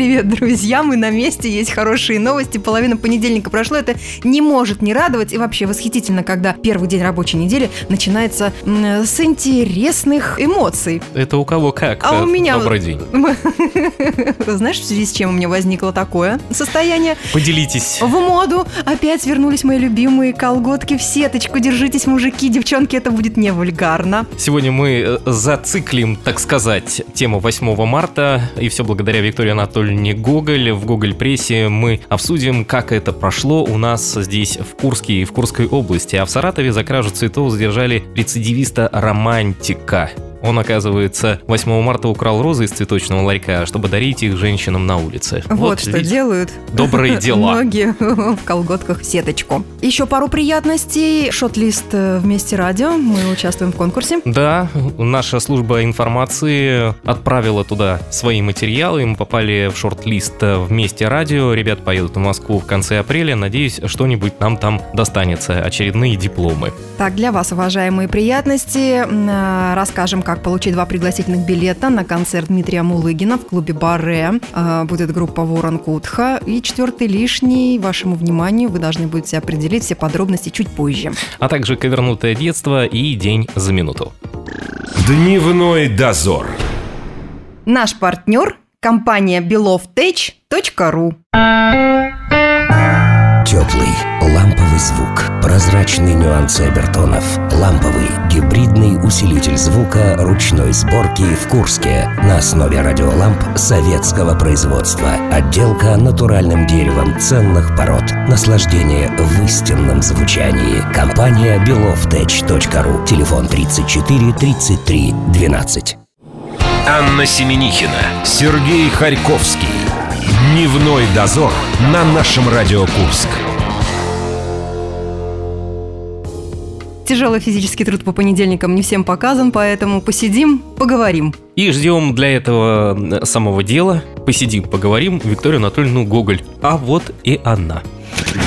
Привет, друзья, мы на месте, есть хорошие новости, половина понедельника прошло, это не может не радовать, и вообще восхитительно, когда первый день рабочей недели начинается с интересных эмоций. Это у кого как? А у Э, меня... Добрый день. Знаешь, в связи с чем у меня возникло такое состояние? Поделитесь. В моду опять вернулись мои любимые колготки в сеточку. Держитесь, мужики, девчонки, это будет не вульгарно. Сегодня мы э, зациклим, так сказать, тему 8 марта. И все благодаря Виктории Анатольевне Гоголь. В Гоголь прессе мы обсудим, как это прошло у нас здесь в Курске и в Курской области. А в Саратове за кражу цветов задержали рецидивиста-романтика. Он, оказывается, 8 марта украл розы из цветочного ларька, чтобы дарить их женщинам на улице. Вот, что видите, делают Добрые дела. многие в колготках в сеточку. Еще пару приятностей. Шот-лист э, вместе радио. Мы участвуем в конкурсе. Да, наша служба информации отправила туда свои материалы. Мы попали в шорт-лист вместе радио. Ребят поедут в Москву в конце апреля. Надеюсь, что-нибудь нам там достанется. Очередные дипломы. Так, для вас, уважаемые приятности, э, расскажем, как получить два пригласительных билета на концерт Дмитрия Мулыгина в клубе Баре. Э, Будет группа Ворон Кутха. И четвертый лишний, вашему вниманию, вы должны будете определить все подробности чуть позже. А также ковернутое детство и день за минуту. Дневной дозор. Наш партнер – компания belovtech.ru. Теплый, ламповый звук, прозрачные нюансы обертонов, ламповый, гибридный усилитель звука ручной сборки в Курске на основе радиоламп советского производства. Отделка натуральным деревом ценных пород. Наслаждение в истинном звучании. Компания belovtech.ru. Телефон 34 33 12. Анна Семенихина, Сергей Харьковский. Дневной дозор на нашем Радио Курск. Тяжелый физический труд по понедельникам не всем показан, поэтому посидим, поговорим. И ждем для этого э, самого дела. Посидим, поговорим. Викторию Анатольевну Гоголь. А вот и она.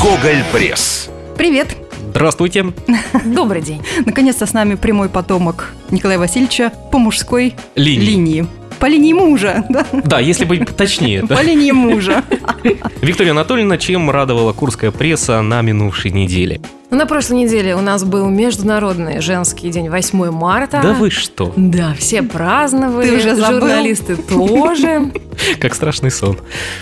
Гоголь Пресс. Привет! Здравствуйте. Добрый день. Наконец-то с нами прямой потомок Николая Васильевича по мужской Линии. линии. По линии мужа, да? Да, если быть точнее. По линии мужа. Виктория Анатольевна, чем радовала курская пресса на минувшей неделе? Ну, на прошлой неделе у нас был Международный женский день 8 марта. Да вы что? Да, все праздновали. Ты уже забыл? Журналисты тоже. Как страшный сон.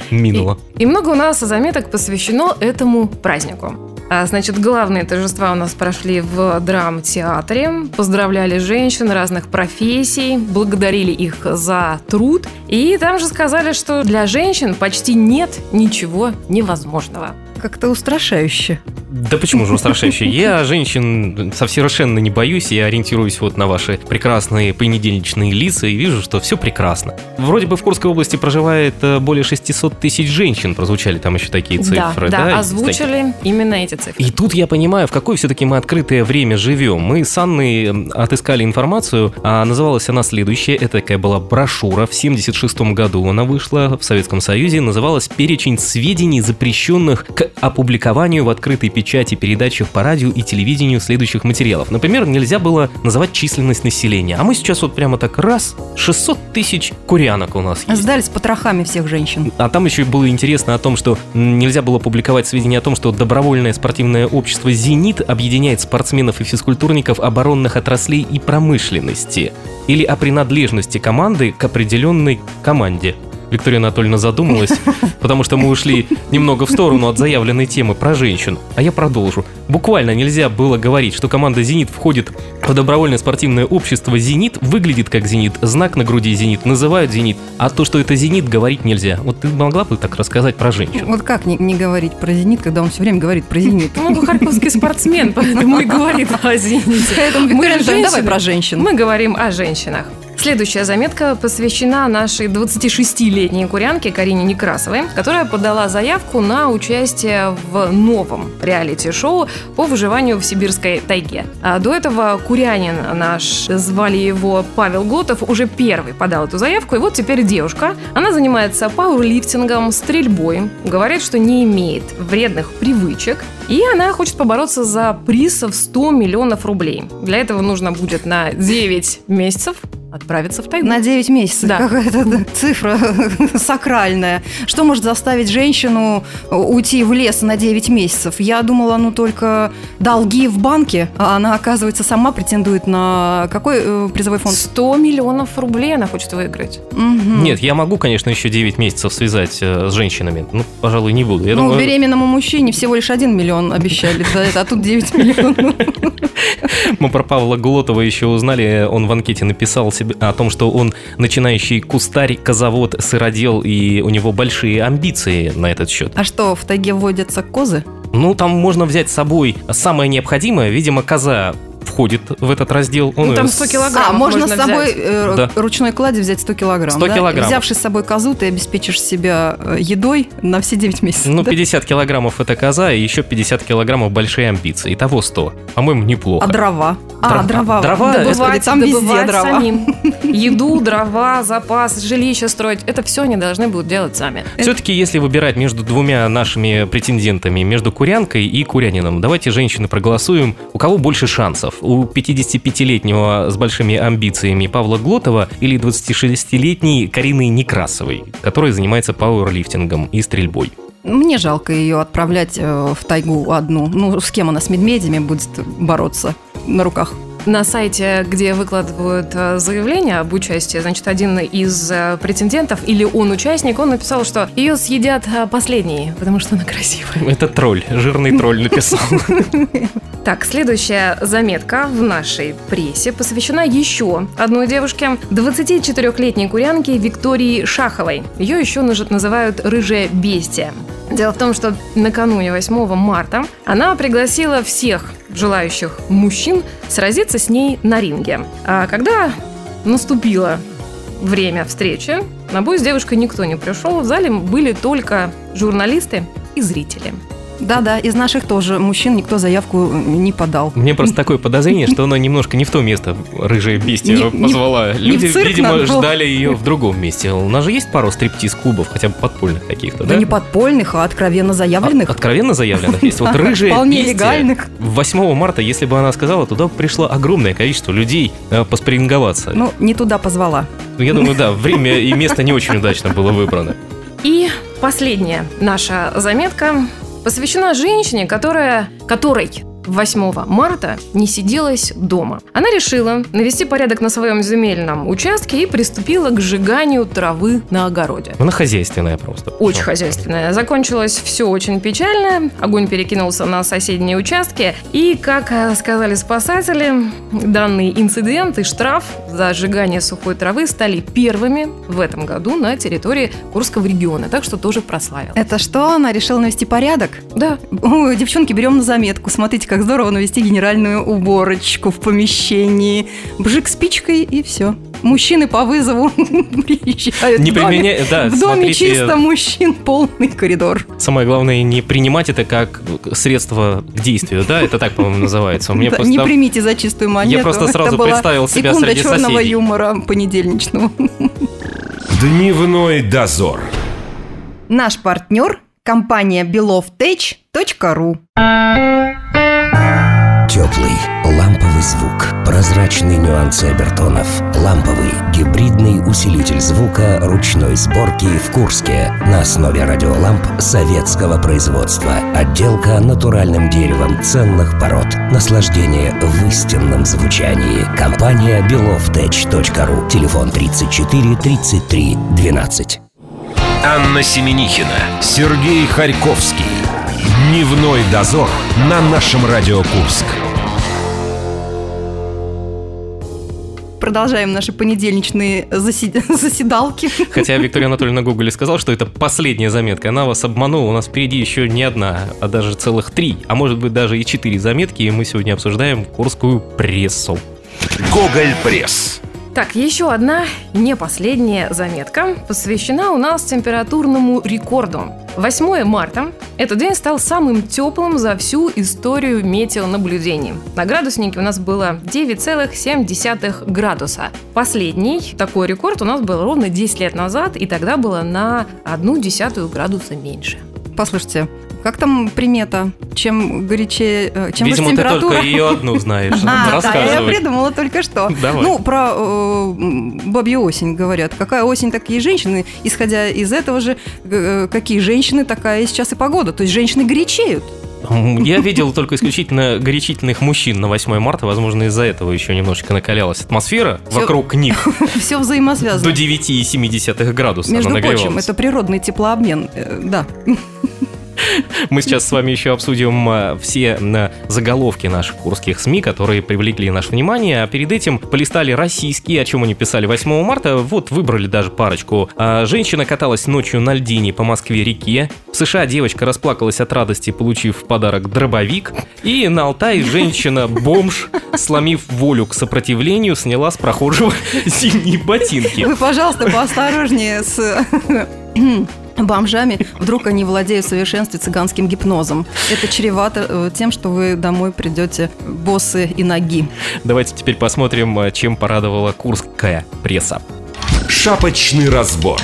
Минуло. И много у нас заметок посвящено этому празднику. А, Значит, главные торжества у нас прошли в драм-театре. Поздравляли женщин разных профессий, благодарили их за труд. И там же сказали, что для женщин почти нет ничего невозможного. Как-то устрашающе. Да почему же устрашающе? Я женщин совершенно не боюсь, я ориентируюсь вот на ваши прекрасные понедельничные лица и вижу, что все прекрасно. Вроде бы в Курской области проживает э, более 600 тысяч женщин, прозвучали там еще такие цифры, да, да? да, озвучили именно эти цифры. И тут я понимаю, в какое все-таки мы открытое время живем. Мы с Анной отыскали информацию, а называлась она следующая. Это такая была брошюра. В 76 году она вышла в Советском Союзе. Называлась «Перечень сведений, запрещенных к опубликованию в открытой печати передачах по радио и телевидению следующих материалов». Например, нельзя было называть численность населения. А мы сейчас вот прямо так раз, 600 тысяч курянок у нас есть. Сдали с потрохами всех женщин. А там еще было интересно о том, что нельзя было публиковать сведения о том, что добровольное спортивное общество «Зенит» объединяет спортсменов и физкультурников оборонных отраслей и промышленности. Или о принадлежности команды к определенной команде. Виктория Анатольевна задумалась, потому что мы ушли немного в сторону от заявленной темы про женщин. А я продолжу. Буквально нельзя было говорить, что команда «Зенит» входит в добровольное спортивное общество «Зенит», выглядит как «Зенит», знак на груди «Зенит», называют «Зенит», а то, что это «Зенит», говорить нельзя. Вот ты могла бы так рассказать про женщин? Вот как не, не говорить про «Зенит», когда он все время говорит про «Зенит»? Ну, он харьковский спортсмен, поэтому и говорит о «Зените». Поэтому, Мы Виктория давай про женщин. Мы говорим о женщинах. Следующая заметка посвящена нашей 26-летней курянке Карине Некрасовой, которая подала заявку на участие в новом реалити-шоу по выживанию в сибирской тайге. А до этого курянин наш, звали его Павел Глотов, уже первый подал эту заявку, и вот теперь девушка. Она занимается пауэрлифтингом, стрельбой, говорит, что не имеет вредных привычек, и она хочет побороться за приз в 100 миллионов рублей. Для этого нужно будет на 9 месяцев отправиться в тайгу. На 9 месяцев. Да. Какая-то цифра сакральная. Что может заставить женщину уйти в лес на 9 месяцев? Я думала, ну только долги в банке, а она, оказывается, сама претендует на какой э, призовой фонд? 100 миллионов рублей она хочет выиграть. Мгм. Нет, я могу, конечно, еще 9 месяцев связать э, с женщинами. Ну, пожалуй, не буду. Я ну, думаю, беременному мужчине всего лишь 1 миллион обещали за это, а тут 9 миллионов. мы про Павла Глотова еще узнали. Он в анкете написал себе о том, что он начинающий кустарь, козовод, сыродел, и у него большие амбиции на этот счет. А что, в тайге водятся козы? Ну, там можно взять с собой самое необходимое. Видимо, коза входит в этот раздел. Он Ну, там её 100 с- килограмм. А, можно, можно с собой взять. э, Да. ручной клади взять 100 килограмм. 100 да? килограммов. Взявши с собой козу, ты обеспечишь себя э, едой на все 9 месяцев. Ну, да? 50 килограммов это коза, и еще 50 килограммов большие амбиции. Итого 100. По-моему, неплохо. А дрова? А, Дрова- дрова. Да, это- господи, там везде добывать дрова. самим. Еду, дрова, запас, жилище строить. Это все они должны будут делать сами. Все-таки, если выбирать между двумя нашими претендентами, между курянкой и курянином, давайте, женщины, проголосуем, у кого больше шансов? У 55-летнего с большими амбициями Павла Глотова или 26-летней Карины Некрасовой, которая занимается пауэрлифтингом и стрельбой? Мне жалко ее отправлять э, в тайгу одну. Ну, с кем она с медведями будет бороться на руках? На сайте, где выкладывают э, заявление об участии, значит, один из э, претендентов, или он участник, он написал, что ее съедят э, последней, потому что она красивая. Это тролль, жирный тролль написал. Так, следующая заметка в нашей прессе посвящена еще одной девушке, 24-летней курянке Виктории Шаховой. Ее еще называют «рыжая бестия». Дело в том, что накануне 8 марта она пригласила всех желающих мужчин сразиться с ней на ринге. А когда наступило время встречи, на бой с девушкой никто не пришел. В зале были только журналисты и зрители. Да-да, из наших тоже мужчин никто заявку не подал. Мне просто такое подозрение, что она немножко не в то место рыжая бестия позвала. Люди, видимо, ждали ее в другом месте. У нас же есть пару стриптиз-клубов, хотя бы подпольных каких-то, Да да? не подпольных, а откровенно заявленных. А- Откровенно заявленных есть. Вот рыжая вполне легальных. 8 марта, если бы она сказала, туда пришло огромное количество людей э, поспринговаться. Ну, не туда позвала. Ну, Я думаю, да, время и место не очень удачно было выбрано. И последняя наша заметка посвящена женщине, которая, которой 8 марта не сиделась дома. Она решила навести порядок на своем земельном участке и приступила к сжиганию травы на огороде. Она хозяйственная просто. Очень Всё. хозяйственная. Закончилось все очень печально. Огонь перекинулся на соседние участки. И, как э, сказали спасатели, данный инцидент и штраф за сжигание сухой травы стали первыми в этом году на территории Курского региона. Так что тоже прославил. Это что, она решила навести порядок? Да, Ой, девчонки, берем на заметку. Смотрите, как здорово навести генеральную уборочку в помещении. Бжик спичкой и все. Мужчины по вызову приезжают. Не в доме. применяя, да, В доме смотрите, чисто мужчин полный коридор. Самое главное не принимать это как средство к действию, да? Это так, по-моему, называется. Меня Да, просто Не примите за чистую монету. просто Это сразу была представил себя секунда среди черного соседей. юмора понедельничного. Дневной дозор. Наш партнер – компания belovtech.ru Теплый, ламповый звук, прозрачные нюансы обертонов, ламповый, гибридный усилитель звука ручной сборки в Курске на основе радиоламп советского производства. Отделка натуральным деревом ценных пород. Наслаждение в истинном звучании. Компания belovtech.ru. Телефон 34 33 12. Анна Семенихина, Сергей Харьковский. Дневной дозор на нашем Радио Курск. Продолжаем наши понедельничные заси- заседалки. Хотя Виктория Анатольевна Гоголь сказал, что это последняя заметка. Она вас обманула. У нас впереди еще не одна, а даже целых три, а может быть даже и четыре заметки. И мы сегодня обсуждаем курскую прессу. Гоголь Пресс. Так, еще одна, не последняя заметка, посвящена у нас температурному рекорду. 8 марта этот день стал самым теплым за всю историю метеонаблюдений. На градуснике у нас было 9,7 градуса. Последний такой рекорд у нас был ровно 10 лет назад, и тогда было на одну десятую градуса меньше. Послушайте, как там примета? Чем горячее, э, чем Видимо, выше ты температура? только ее одну знаешь. А, да, я придумала только что. Давай. Ну, про э, бабью осень говорят. Какая осень, такие женщины. Исходя из этого же, э, какие женщины, такая сейчас и погода. То есть женщины горячеют. Я видел только исключительно горячительных мужчин на 8 марта. Возможно, из-за этого еще немножечко накалялась атмосфера Всё- вокруг них. Все взаимосвязано. До 9,7 градуса Между прочим, это природный теплообмен. Э, Да. Мы сейчас с вами еще обсудим а, все заголовки наших курских СМИ, которые привлекли наше внимание, а перед этим полистали российские, о чем они писали 8 марта. Вот выбрали даже парочку. А, Женщина каталась ночью на льдине по Москве-реке. В США девочка расплакалась от радости, получив в подарок дробовик. И на Алтае женщина-бомж, сломив волю к сопротивлению, сняла с прохожего зимние ботинки. Вы, пожалуйста, поосторожнее с бомжами. Вдруг они владеют в совершенстве цыганским гипнозом. Это чревато э, тем, что вы домой придете боссы и ноги. Давайте теперь посмотрим, а, чем порадовала курская пресса. Шапочный разбор.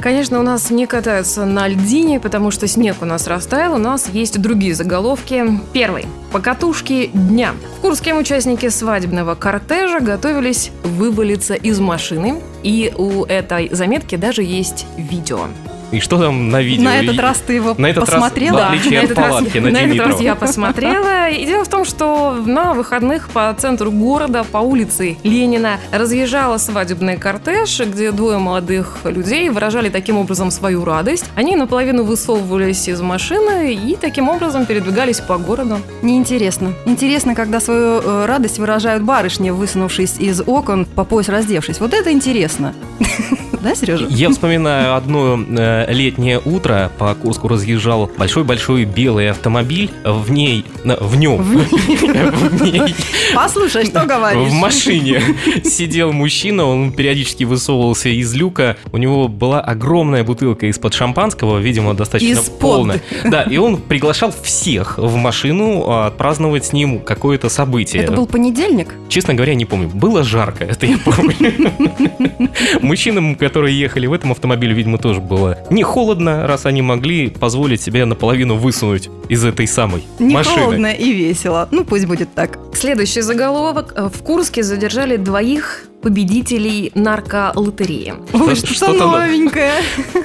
Конечно, у нас не катаются на льдине, потому что снег у нас растаял. У нас есть другие заголовки. Первый. Покатушки дня. В Курске участники свадебного кортежа готовились вывалиться из машины. И у этой заметки даже есть видео. И что там на видео? На этот раз ты его На этот раз посмотрела? в отличие на от этот раз палатки я- на на этот раз я посмотрела. И дело в том, что на выходных по центру города, по улице Ленина, разъезжала свадебный кортеж, где двое молодых людей выражали таким образом свою радость. Они наполовину высовывались из машины и таким образом передвигались по городу. Неинтересно. Интересно, когда свою э, радость выражают барышни, высунувшись из окон, по пояс раздевшись. Вот это интересно. Да, Сережа? Я вспоминаю одно э, летнее утро. По Курску разъезжал большой-большой белый автомобиль. В ней... В нем. В ней. Послушай, что говоришь? В машине сидел мужчина, он периодически высовывался из люка. У него была огромная бутылка из-под шампанского, видимо, достаточно полная. Да, и он приглашал всех в машину а, отпраздновать с ним какое-то событие. Это был понедельник? Честно говоря, не помню. Было жарко, это я помню. Мужчинам, которые ехали в этом автомобиле, видимо, тоже было не холодно, раз они могли позволить себе наполовину высунуть из этой самой Не машины. холодно и весело. Ну, пусть будет так. Следующий заголовок. В Курске задержали двоих победителей нарколотереи. Ой, Что- что что-то но- новенькое.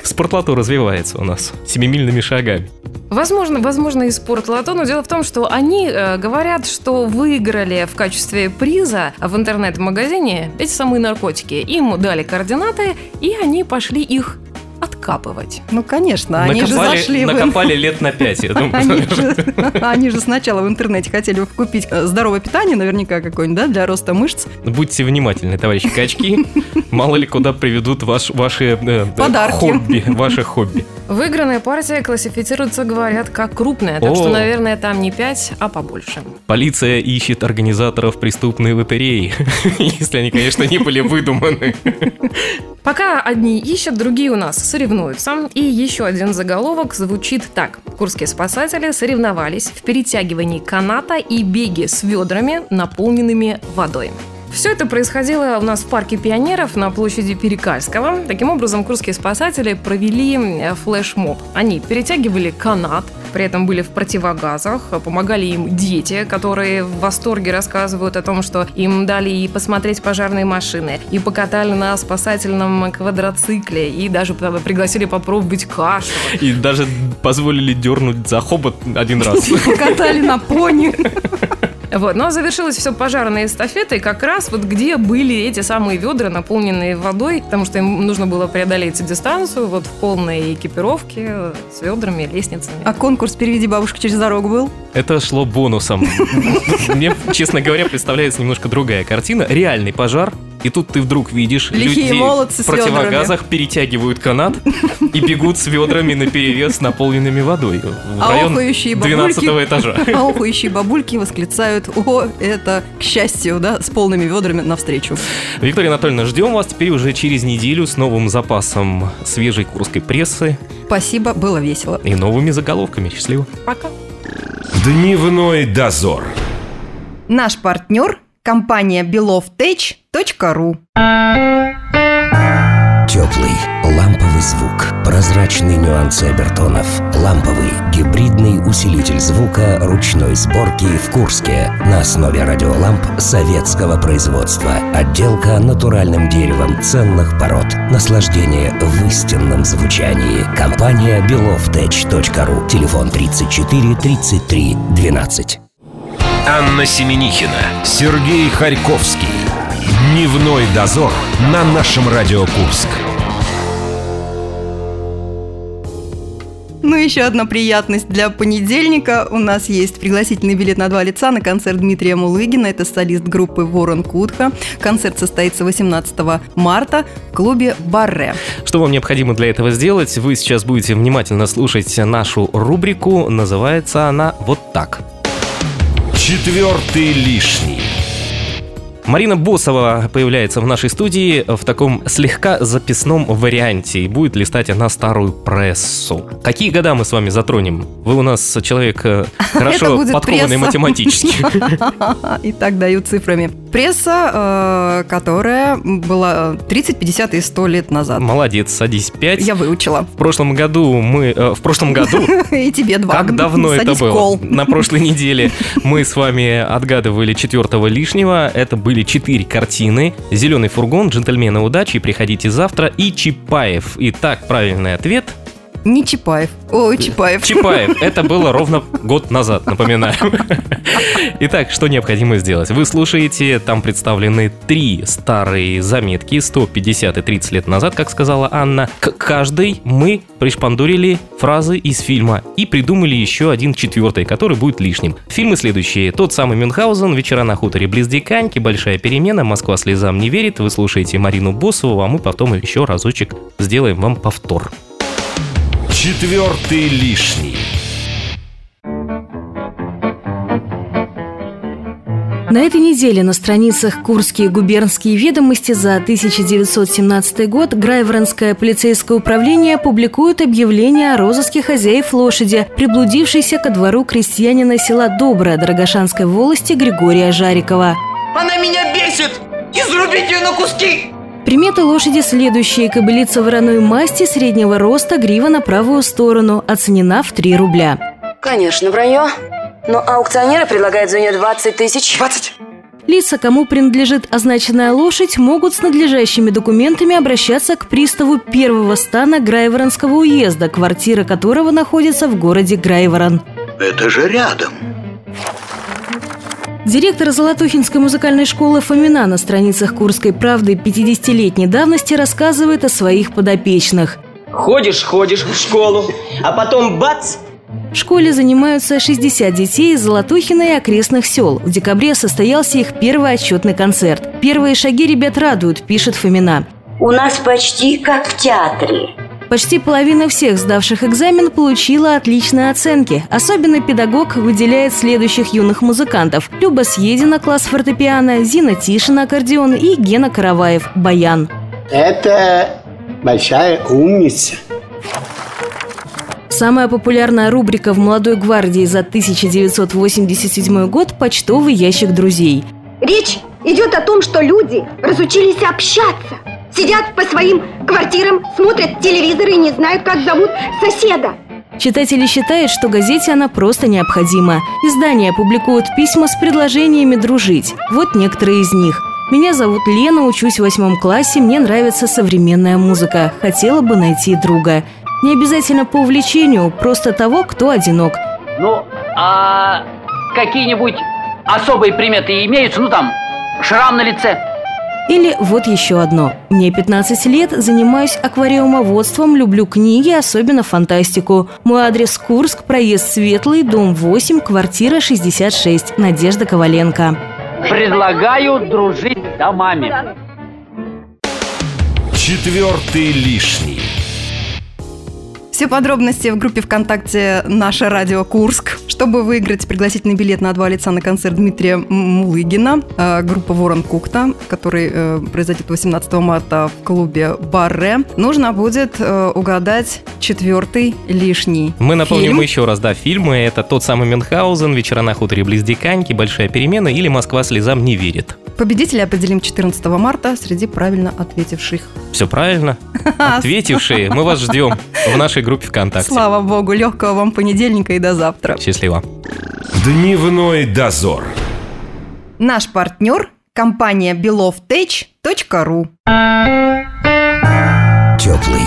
Спортлото развивается у нас семимильными шагами. Возможно, возможно, и спортлото, но дело в том, что они э, говорят, что выиграли в качестве приза в интернет-магазине эти самые наркотики. Им дали координаты, и они пошли их откапывать. Ну, конечно, они же накопали, зашли в... накопали лет на пять, я думаю. Они же, они же сначала в интернете хотели купить э, здоровое питание, наверняка какое-нибудь, да, для роста мышц. Будьте внимательны, товарищи качки. Мало ли куда приведут ваш, ваши э, Подарки. хобби. Ваши хобби. Выигранная партия классифицируется, говорят, как крупная, так О. что, наверное, там не 5, а побольше. Полиция ищет организаторов преступной лотереи. Если они, конечно, не были выдуманы. Пока одни ищут, другие у нас соревнуются. И еще один заголовок звучит так. Курские спасатели соревновались в перетягивании каната и беге с ведрами, наполненными водой. Все это происходило у нас в парке пионеров на площади Перекальского. Таким образом, курские спасатели провели э, флешмоб. Они перетягивали канат, при этом были в противогазах, помогали им дети, которые в восторге рассказывают о том, что им дали и посмотреть пожарные машины, и покатали на спасательном квадроцикле, и даже пригласили попробовать кашу. И даже позволили дернуть за хобот один раз. Катали на пони. Вот. Но завершилось все пожарной эстафетой как раз вот где были эти самые ведра, наполненные водой, потому что им нужно было преодолеть дистанцию вот в полной экипировке с ведрами, лестницами. А конкурс «Переведи бабушку через дорогу» был? Это шло бонусом. Мне, честно говоря, представляется немножко другая картина. Реальный пожар, И тут ты вдруг видишь Лихие людей молодцы в противогазах перетягивают канат и бегут с ведрами на перевес с наполненными водой в А район охающие 12 бабульки- этажа. А охающие бабульки восклицают «О, это к счастью, да, с полными ведрами навстречу». Виктория Анатольевна, ждем вас теперь уже через неделю с новым запасом свежей курской прессы Спасибо, было весело. и новыми заголовками. Счастливо. Пока. Дневной дозор. Наш партнер – компания belovtech.ru Теплый, ламповый звук, прозрачные нюансы обертонов, ламповый гибридный усилитель звука ручной сборки в Курске на основе радиоламп советского производства. Отделка натуральным деревом ценных пород. Наслаждение в истинном звучании. Компания belovtech.ru. Телефон 34 33 12. Анна Семенихина, Сергей Харьковский. Дневной дозор на нашем Радио Курск. Ну, еще одна приятность для понедельника. У нас есть пригласительный билет на два лица на концерт Дмитрия Мулыгина. Это солист группы Ворон Кутха. Концерт состоится 18 марта в клубе Барре. Что вам необходимо для этого сделать? Вы сейчас будете внимательно слушать нашу рубрику. Называется она вот так. Четвертый лишний. Марина Босова появляется в нашей студии в таком слегка записном варианте и будет листать она старую прессу. Какие года мы с вами затронем? Вы у нас человек э, хорошо подкованный пресса. математически. И так дают цифрами. Пресса, э, которая была 30, 50 и 100 лет назад. Молодец, садись пять. Я выучила. В прошлом году мы... э, в прошлом году И тебе два. Как давно это Садись в было? кол. На прошлой неделе мы с вами отгадывали четвертого лишнего. Это были четыре картины. «Зеленый фургон», «Джентльмены удачи», «Приходите завтра» и «Чапаев». Итак, правильный ответ Не Чапаев. Ой, Чапаев. Чапаев. Это было ровно год назад, напоминаю. Итак, что необходимо сделать? Вы слушаете, там представлены три старые заметки, 150 и 30 лет назад, как сказала Анна. К каждой мы пришпандурили фразы из фильма и придумали еще один четвертый, который будет лишним. Фильмы следующие. Тот самый Мюнхгаузен, «Вечера на хуторе близ Диканьки», «Большая перемена», «Москва слезам не верит». Вы слушаете Марину Босову, а мы потом еще разочек сделаем вам повтор. Четвертый лишний. На этой неделе на страницах «Курские губернские ведомости» за 1917 год Грайворонское полицейское управление публикует объявление о розыске хозяев лошади, приблудившейся ко двору крестьянина села Доброе Драгошанской волости Григория Жарикова. Она меня бесит! Изрубите ее на куски! Приметы лошади следующие. Кобылица вороной масти среднего роста, грива на правую сторону, оценена в 3 рубля. Конечно, вранье. Но аукционеры предлагают за нее 20 тысяч. 20! Лица, кому принадлежит означенная лошадь, могут с надлежащими документами обращаться к приставу первого стана Грайворонского уезда, квартира которого находится в городе Грайворон. Это же рядом. Директор Золотухинской музыкальной школы Фомина на страницах Курской правды 50-летней давности рассказывает о своих подопечных. Ходишь, ходишь в школу, а потом бац! В школе занимаются 60 детей из Золотухина и окрестных сел. В декабре состоялся их первый отчетный концерт. Первые шаги ребят радуют, пишет Фомина. У нас почти как в театре. Почти половина всех сдавших экзамен получила отличные оценки. Особенно педагог выделяет следующих юных музыкантов. Люба Съедина, класс фортепиано, Зина Тишина, аккордеон и Гена Караваев, баян. Это большая умница. Самая популярная рубрика в «Молодой гвардии» за 1987 год – «Почтовый ящик друзей». Речь идет о том, что люди разучились общаться. Сидят по своим квартирам, смотрят телевизор и не знают, как зовут соседа. Читатели считают, что газете она просто необходима. Издания публикуют письма с предложениями дружить. Вот некоторые из них. «Меня зовут Лена, учусь в восьмом классе, мне нравится современная музыка. Хотела бы найти друга». Не обязательно по увлечению, просто того, кто одинок. Ну, а какие-нибудь особые приметы имеются? Ну, там, шрам на лице. Или вот еще одно. Мне 15 лет, занимаюсь аквариумоводством, люблю книги, особенно фантастику. Мой адрес Курск, проезд Светлый, дом 8, квартира 66. Надежда Коваленко. Предлагаю дружить домами. Четвертый лишний. Все подробности в группе ВКонтакте «Наше радио Курск». Чтобы выиграть пригласительный билет на два лица на концерт Дмитрия Мулыгина, э, группа «Ворон Кукта», который э, произойдет 18 марта в клубе «Барре», нужно будет э, угадать четвертый лишний Мы напомним фильм. еще раз, да, фильмы. Это тот самый Мюнхгаузен, «Вечера на хуторе близ Диканьки», «Большая перемена» или «Москва слезам не верит». Победителя определим 14 марта среди правильно ответивших. Все правильно? Ответившие, мы вас ждем в нашей группе ВКонтакте. Слава богу, легкого вам понедельника и до завтра. Счастливо. Дневной дозор. Наш партнер – компания belovtech.ru Теплый,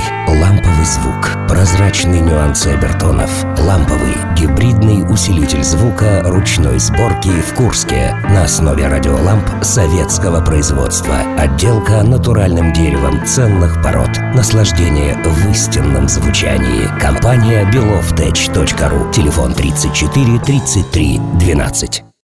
ламповый звук, прозрачные нюансы обертонов, ламповый, гибридный усилитель звука ручной сборки в Курске на основе радиоламп советского производства. Отделка натуральным деревом ценных пород. Наслаждение в истинном звучании. Компания belovtech.ru. Телефон 34 33 12.